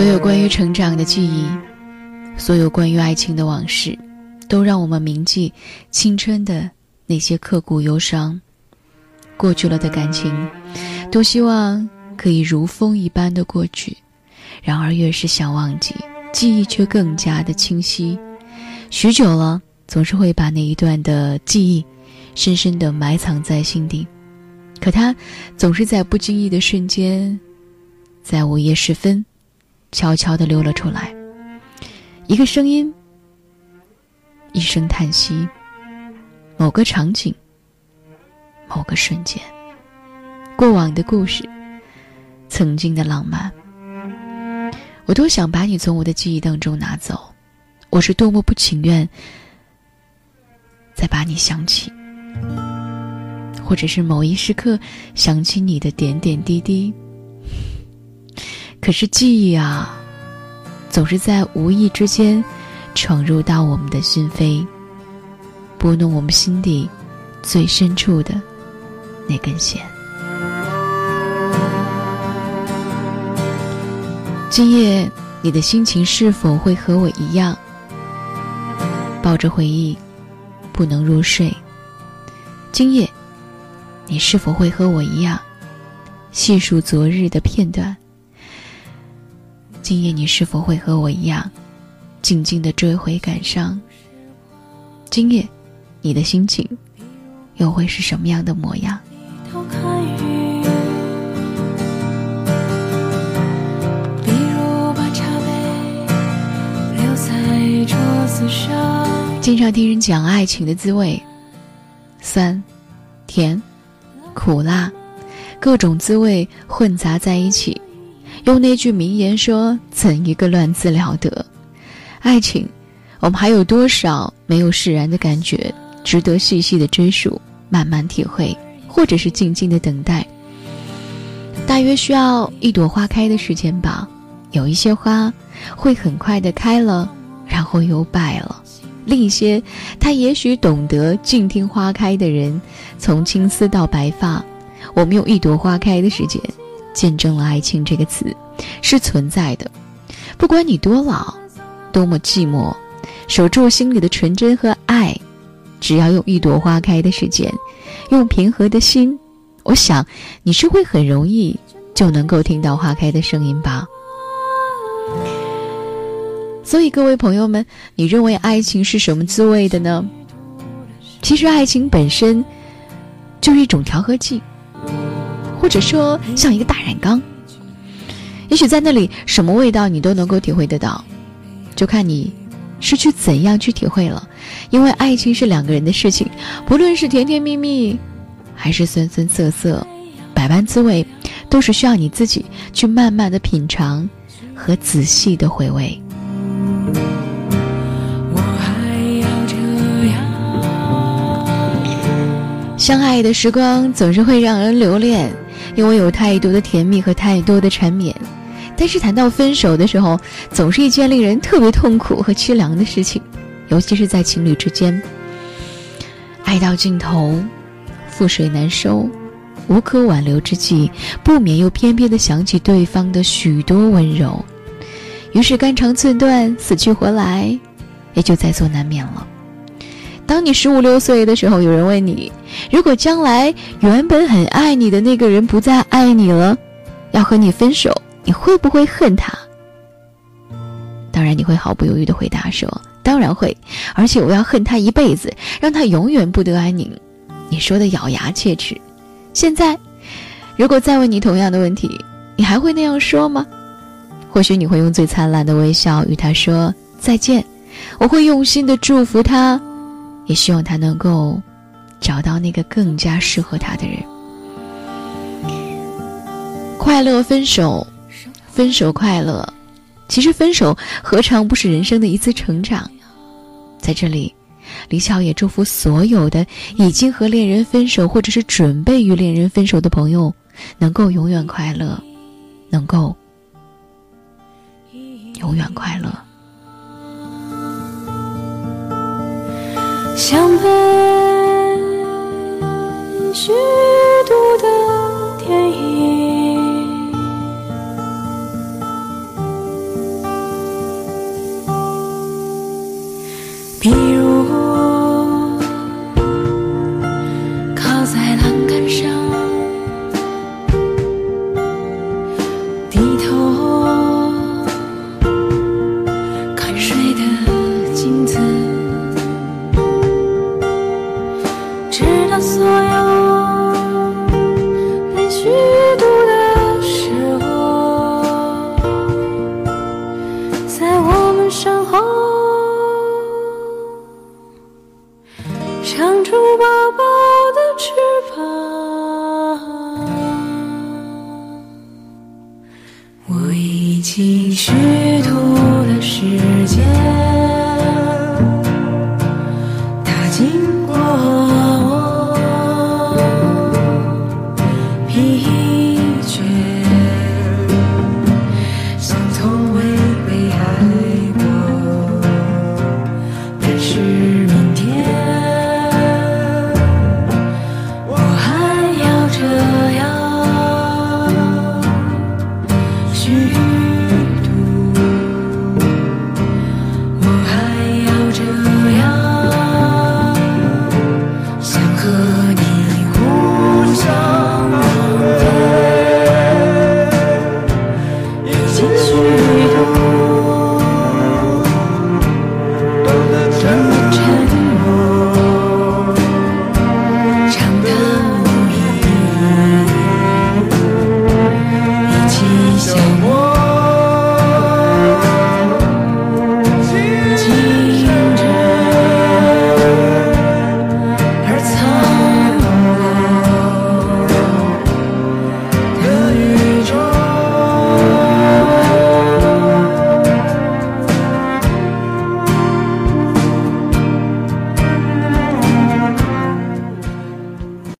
所有关于成长的记忆，所有关于爱情的往事，都让我们铭记青春的那些刻骨忧伤。过去了的感情，都希望可以如风一般的过去。然而，越是想忘记，记忆却更加的清晰。许久了，总是会把那一段的记忆，深深的埋藏在心底。可它，总是在不经意的瞬间，在午夜时分。悄悄地溜了出来，一个声音，一声叹息，某个场景，某个瞬间，过往的故事，曾经的浪漫，我多想把你从我的记忆当中拿走，我是多么不情愿再把你想起，或者是某一时刻想起你的点点滴滴。可是记忆啊，总是在无意之间闯入到我们的心扉，拨弄我们心底最深处的那根弦。今夜你的心情是否会和我一样，抱着回忆不能入睡？今夜你是否会和我一样，细数昨日的片段？今夜你是否会和我一样，静静的追悔感伤？今夜，你的心情又会是什么样的模样？经常听人讲爱情的滋味，酸、甜、苦辣，各种滋味混杂在一起。用那句名言说：“怎一个乱字了得？”爱情，我们还有多少没有释然的感觉，值得细细的追溯，慢慢体会，或者是静静的等待。大约需要一朵花开的时间吧。有一些花会很快的开了，然后又败了；另一些，他也许懂得静听花开的人，从青丝到白发。我们用一朵花开的时间。见证了爱情这个词是存在的，不管你多老，多么寂寞，守住心里的纯真和爱，只要用一朵花开的时间，用平和的心，我想你是会很容易就能够听到花开的声音吧。所以各位朋友们，你认为爱情是什么滋味的呢？其实爱情本身就是一种调和剂。或者说像一个大染缸，也许在那里什么味道你都能够体会得到，就看你是去怎样去体会了。因为爱情是两个人的事情，不论是甜甜蜜蜜，还是酸酸涩涩，百般滋味，都是需要你自己去慢慢的品尝和仔细的回味。相爱的时光总是会让人留恋。因为有太多的甜蜜和太多的缠绵，但是谈到分手的时候，总是一件令人特别痛苦和凄凉的事情，尤其是在情侣之间。爱到尽头，覆水难收，无可挽留之际，不免又偏偏的想起对方的许多温柔，于是肝肠寸断，死去活来，也就在所难免了。当你十五六岁的时候，有人问你。如果将来原本很爱你的那个人不再爱你了，要和你分手，你会不会恨他？当然，你会毫不犹豫的回答说：“当然会，而且我要恨他一辈子，让他永远不得安宁。”你说的咬牙切齿。现在，如果再问你同样的问题，你还会那样说吗？或许你会用最灿烂的微笑与他说再见，我会用心的祝福他，也希望他能够。找到那个更加适合他的人。快乐分手，分手快乐。其实分手何尝不是人生的一次成长？在这里，李巧也祝福所有的已经和恋人分手，或者是准备与恋人分手的朋友，能够永远快乐，能够永远快乐。相伴。直到所有被虚度的时候，在我们身后，长出薄薄的翅膀。我已经学。